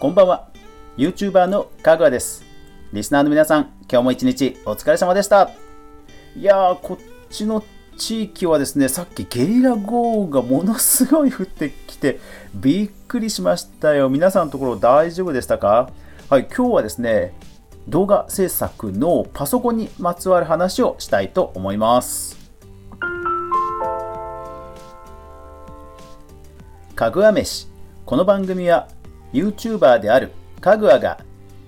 こんばんは。YouTuber のかぐわです。リスナーの皆さん今日も一日お疲れ様でした。いやーこっちの地域はですねさっきゲリラ豪雨がものすごい降ってきてびっくりしましたよ。皆さんのところ大丈夫でしたか？はい今日はですね動画制作のパソコンにまつわる話をしたいと思います。かぐわ飯。この番組は YouTuber であるかぐわが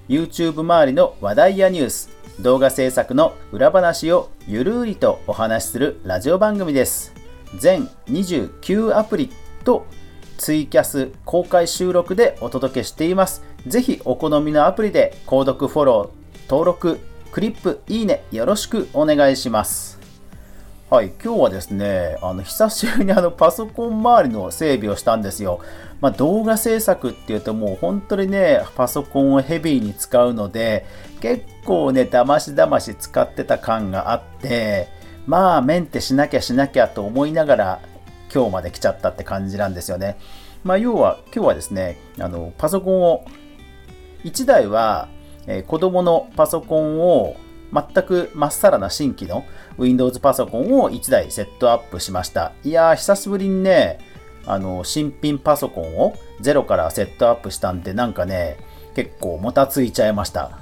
YouTube 周りの話題やニュース動画制作の裏話をゆるりとお話しするラジオ番組です。全29アプリとツイキャス公開収録でお届けしています。ぜひお好みのアプリで購読フォロー登録クリップいいねよろしくお願いします。はい、今日はですね、あの久しぶりにあのパソコン周りの整備をしたんですよ。まあ、動画制作っていうともう本当にね、パソコンをヘビーに使うので、結構ね、だましだまし使ってた感があって、まあ、メンテしなきゃしなきゃと思いながら、今日まで来ちゃったって感じなんですよね。まあ、要は、今日はですね、あのパソコンを、1台は、えー、子供のパソコンを全くまっさらな新規の Windows パソコンを1台セットアップしました。いやー、久しぶりにね、あの、新品パソコンをゼロからセットアップしたんで、なんかね、結構もたついちゃいました。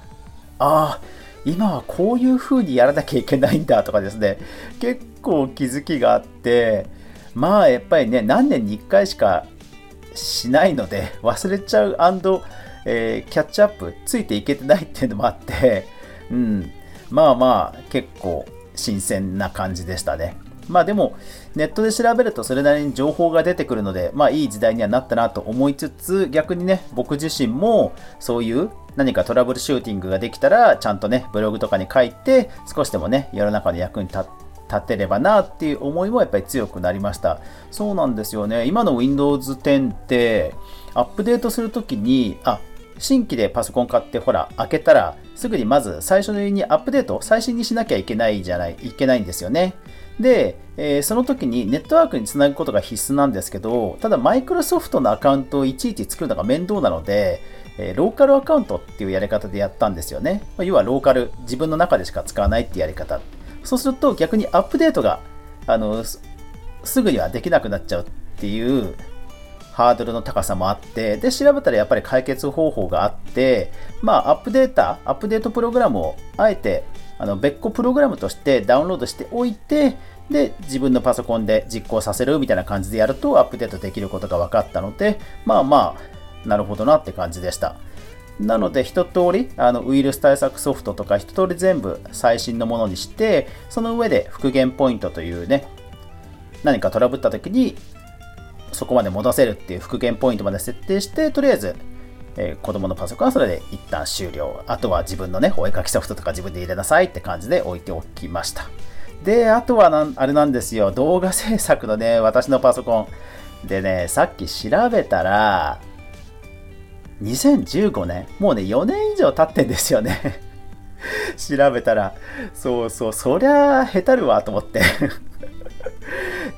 ああ、今はこういう風にやらなきゃいけないんだとかですね、結構気づきがあって、まあやっぱりね、何年に1回しかしないので、忘れちゃうえー、キャッチアップついていけてないっていうのもあって、うん、まあまあ結構新鮮な感じでしたね。まあでも、ネットで調べるとそれなりに情報が出てくるので、まあいい時代にはなったなと思いつつ、逆にね、僕自身もそういう何かトラブルシューティングができたら、ちゃんとね、ブログとかに書いて、少しでもね、世の中の役に立立てればなっていう思いもやっぱり強くなりました。そうなんですよね。今の Windows 10って、アップデートするときに、あ、新規でパソコン買ってほら、開けたら、すぐにまず最初にアップデート、最新にしなきゃいけないじゃない、いけないんですよね。で、えー、その時にネットワークにつなぐことが必須なんですけど、ただマイクロソフトのアカウントをいちいち作るのが面倒なので、えー、ローカルアカウントっていうやり方でやったんですよね。まあ、要はローカル、自分の中でしか使わないっていうやり方。そうすると逆にアップデートが、あの、すぐにはできなくなっちゃうっていうハードルの高さもあって、で、調べたらやっぱり解決方法があって、まあ、アップデータ、アップデートプログラムをあえて、あの別個プログラムとしてダウンロードしておいて、で、自分のパソコンで実行させるみたいな感じでやるとアップデートできることが分かったので、まあまあ、なるほどなって感じでした。なので、一通り、あのウイルス対策ソフトとか一通り全部最新のものにして、その上で復元ポイントというね、何かトラブった時にそこまで戻せるっていう復元ポイントまで設定して、とりあえず、えー、子供のパソコンはそれで一旦終了。あとは自分のね、お絵かきソフトとか自分で入れなさいって感じで置いておきました。で、あとはなんあれなんですよ、動画制作のね、私のパソコン。でね、さっき調べたら、2015年、もうね、4年以上経ってんですよね。調べたら、そうそう、そりゃ、へたるわと思って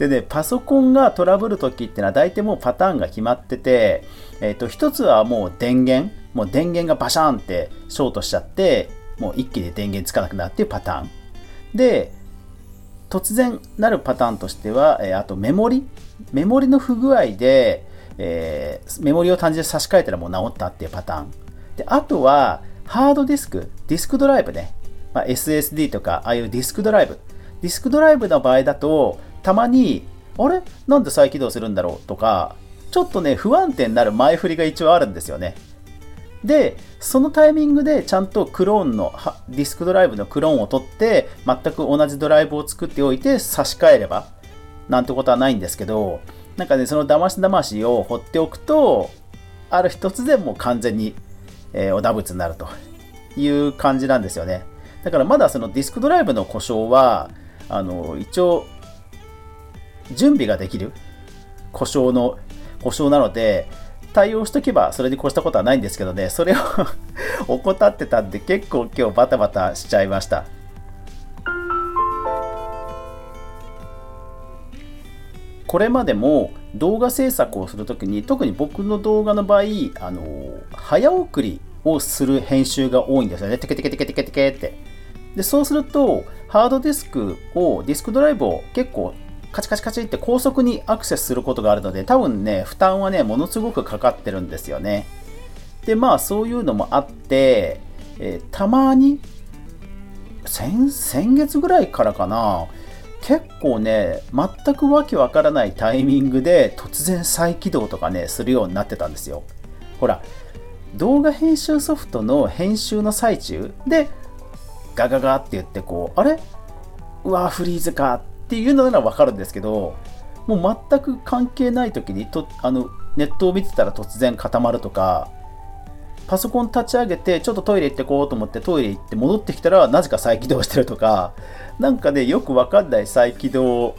でね、パソコンがトラブるときってのは大体もうパターンが決まってて、えっ、ー、と、一つはもう電源、もう電源がバシャーンってショートしちゃって、もう一気に電源つかなくなるっていうパターン。で、突然なるパターンとしては、えー、あとメモリメモリの不具合で、えー、メモリを単純に差し替えたらもう治ったっていうパターン。で、あとは、ハードディスク、ディスクドライブね。まあ、SSD とか、ああいうディスクドライブ。ディスクドライブの場合だと、たまに、あれ？なんで再起動するんだろう？とか、ちょっとね、不安定になる前振りが一応あるんですよね。で、そのタイミングでちゃんとクローンの、ディスクドライブのクローンを取って、全く同じドライブを作っておいて差し替えれば、なんてことはないんですけど、なんかね、その騙し騙しを放っておくと、ある日突然もう完全に、えー、お打物になるという感じなんですよね。だからまだそのディスクドライブの故障は、あの、一応準備ができる？故障の、故障なので、対応しとけばそれに越したことはないんですけどね、それを 怠ってたんで結構今日バタバタしちゃいました。これまでも動画制作をするときに特に僕の動画の場合あの早送りをする編集が多いんですよね。テケテケテケテケテケって。でそうするとハードディスクをディスクドライブを結構カチカチカチって高速にアクセスすることがあるので多分ね負担はねものすごくかかってるんですよね。でまあそういうのもあって、えー、たまに先先月ぐらいからかな結構ね全くわけわからないタイミングで突然再起動とかねするようになってたんですよ。ほら動画編集ソフトの編集の最中でガガガって言ってこうあれ？うわフリーズかっていうのならわかるんですけどもう全く関係ない時にとあのネットを見てたら突然固まるとかパソコン立ち上げてちょっとトイレ行ってこうと思ってトイレ行って戻ってきたらなぜか再起動してるとかなんかねよくわかんない再起動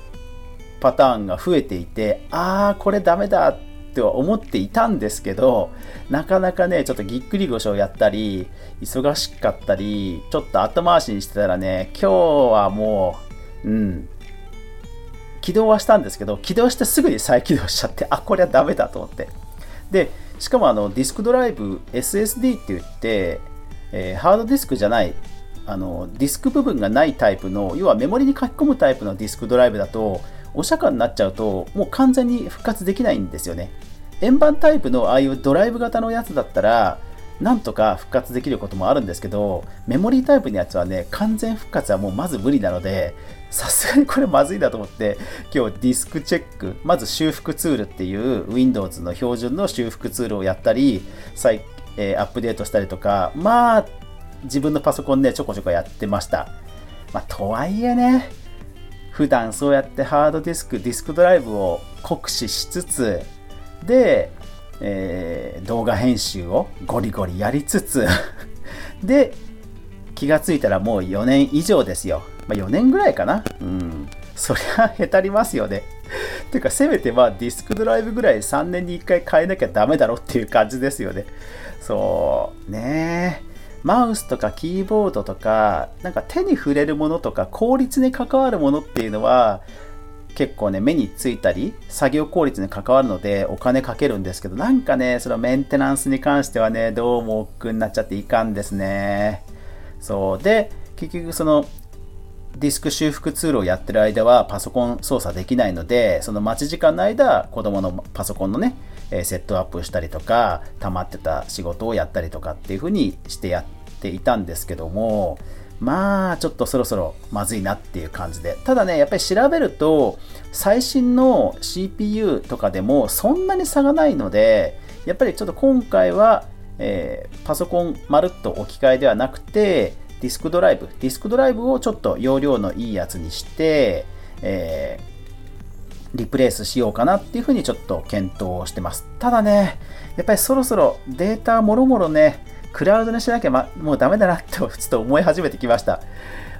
パターンが増えていてああこれダメだっては思っていたんですけどなかなかねちょっとぎっくり腰をやったり忙しかったりちょっと後回しにしてたらね今日はもううん起動はしたんですけど起動してすぐに再起動しちゃってあこれはダメだと思って。でしかもあのディスクドライブ SSD って言って、えー、ハードディスクじゃないあのディスク部分がないタイプの要はメモリに書き込むタイプのディスクドライブだとお釈迦になっちゃうともう完全に復活できないんですよね。円盤タイプのああいうドライブ型のやつだったらなんとか復活できることもあるんですけどメモリータイプのやつはね完全復活はもうまず無理なのでさすがにこれまずいなと思って今日ディスクチェックまず修復ツールっていう Windows の標準の修復ツールをやったり再、えー、アップデートしたりとかまあ自分のパソコンでちょこちょこやってました。まあ、とはいえね、普段そうやってハードディスク、ディスクドライブを酷使しつつ、で、えー、動画編集をゴリゴリやりつつ で、気がついたらもう4年以上ですよ。まあ、4年ぐらいかな。うん。そりゃへたりますよね。ていうか、せめてまあディスクドライブぐらい3年に1回変えなきゃダメだろっていう感じですよね。そう、ね。マウスとかキーボードとか、なんか手に触れるものとか効率に関わるものっていうのは、結構ね、目についたり、作業効率に関わるのでお金かけるんですけど、なんかね、そのメンテナンスに関してはね、どうも億劫になっちゃっていかんですね。そう。で、結局そのディスク修復ツールをやってる間はパソコン操作できないので、その待ち時間の間、子供のパソコンのね、セットアップしたりとか、溜まってた仕事をやったりとかっていう風にしてやっていたんですけども、まあ、ちょっとそろそろまずいなっていう感じで。ただね、やっぱり調べると、最新の CPU とかでもそんなに差がないので、やっぱりちょっと今回は、えー、パソコンまるっと置き換えではなくて、ディスクドライブ、ディスクドライブをちょっと容量のいいやつにして、えー、リプレイスしようかなっていうふうにちょっと検討してます。ただね、やっぱりそろそろデータもろもろね、クラウドにしなきゃ、ま、もうダメだなってちょっと思い始めてきました。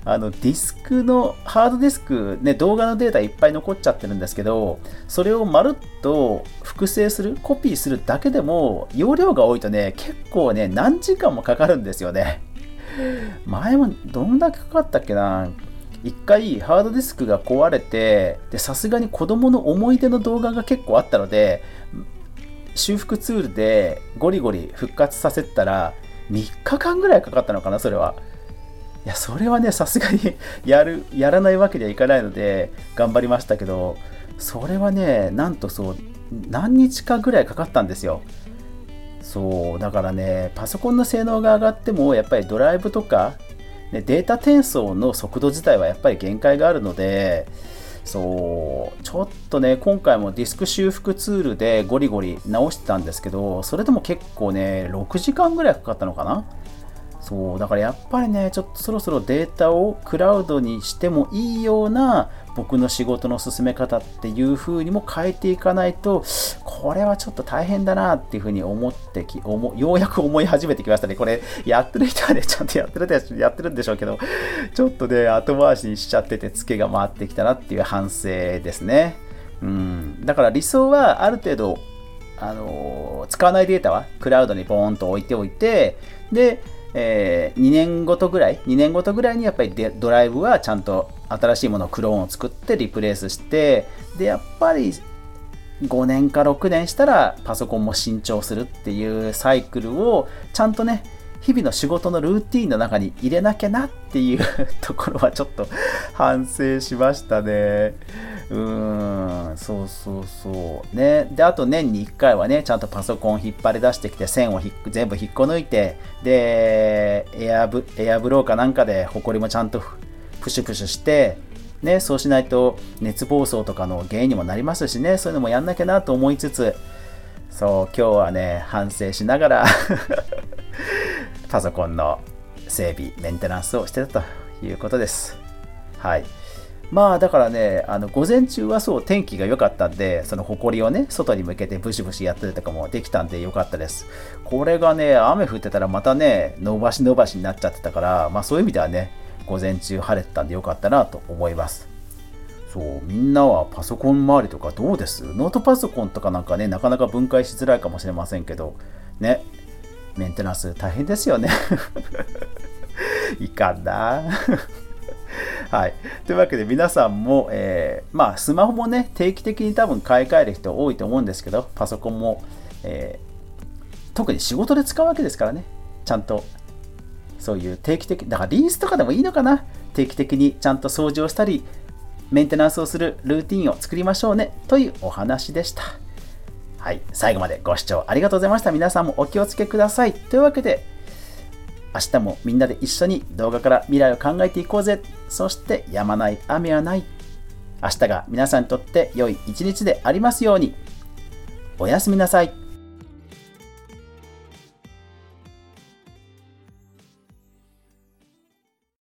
あのディスクのハードディスク、ね、動画のデータいっぱい残っちゃってるんですけど、それをまるっと複製する、コピーするだけでも、容量が多いとね、結構ね、何時間もかかるんですよね。前もどんだけかかったっけな一回ハードディスクが壊れてさすがに子供の思い出の動画が結構あったので修復ツールでゴリゴリ復活させたら3日間ぐらいかかったのかなそれは。いやそれはねさすがに やるやらないわけにはいかないので頑張りましたけどそれはねなんとそう何日かぐらいかかったんですよ。そうだからねパソコンの性能が上がってもやっぱりドライブとか、ね、データ転送の速度自体はやっぱり限界があるのでそうちょっとね今回もディスク修復ツールでゴリゴリ直してたんですけどそれでも結構ね6時間ぐらいかかったのかな？そうだからやっぱりねちょっとそろそろデータをクラウドにしてもいいような僕の仕事の進め方っていう風にも変えていかないとこれはちょっと大変だなっていう風に思ってき思ようやく思い始めてきましたね。これやってる人はね ちゃんとやってるやってるんでしょうけどちょっとね後回しにしちゃっててツケが回ってきたなっていう反省ですね。うん。だから理想はある程度あの使わないデータはクラウドにボーンと置いておいてでえー、2年ごとぐらい、2年ごとぐらいにやっぱりドライブはちゃんと新しいものクローンを作ってリプレイスして、で、やっぱり5年か6年したらパソコンも新調するっていうサイクルをちゃんとね、日々の仕事のルーティンの中に入れなきゃなっていうところはちょっと反省しましたね。うーん、そうそうそう。ね。で、あと年に1回はね、ちゃんとパソコン引っ張り出してきて、線を全部引っこ抜いて、で、エアブエアブローかなんかで、ホコリもちゃんとプシュプシュして、ね、そうしないと熱暴走とかの原因にもなりますしね、そういうのもやんなきゃなと思いつつ、そう、今日はね、反省しながら パソコンの整備、メンテナンスをしてたということです。はい。まあだからね、あの午前中はそう天気が良かったんで、その埃をね、外に向けてブシブシやったりとかもできたんで良かったです。これがね、雨降ってたらまたね、伸ばし伸ばしになっちゃってたから、まあそういう意味ではね、午前中晴れてたんで良かったなと思います。そう、みんなはパソコン周りとかどうです？ノートパソコンとかなんかね、なかなか分解しづらいかもしれませんけど、ね、メンテナンス大変ですよね いかんなはい。というわけで皆さんも、えー、まあスマホもね、定期的に多分買い替える人多いと思うんですけど、パソコンも、えー、特に仕事で使うわけですからね、ちゃんとそういう定期的、だからリースとかでもいいのかな定期的にちゃんと掃除をしたり、メンテナンスをするルーティンを作りましょうねというお話でした。はい、最後までご視聴ありがとうございました。皆さんもお気をつけください。というわけで、明日もみんなで一緒に動画から未来を考えていこうぜ。そして止まない雨はない。明日が皆さんにとって良い一日でありますように。おやすみなさい。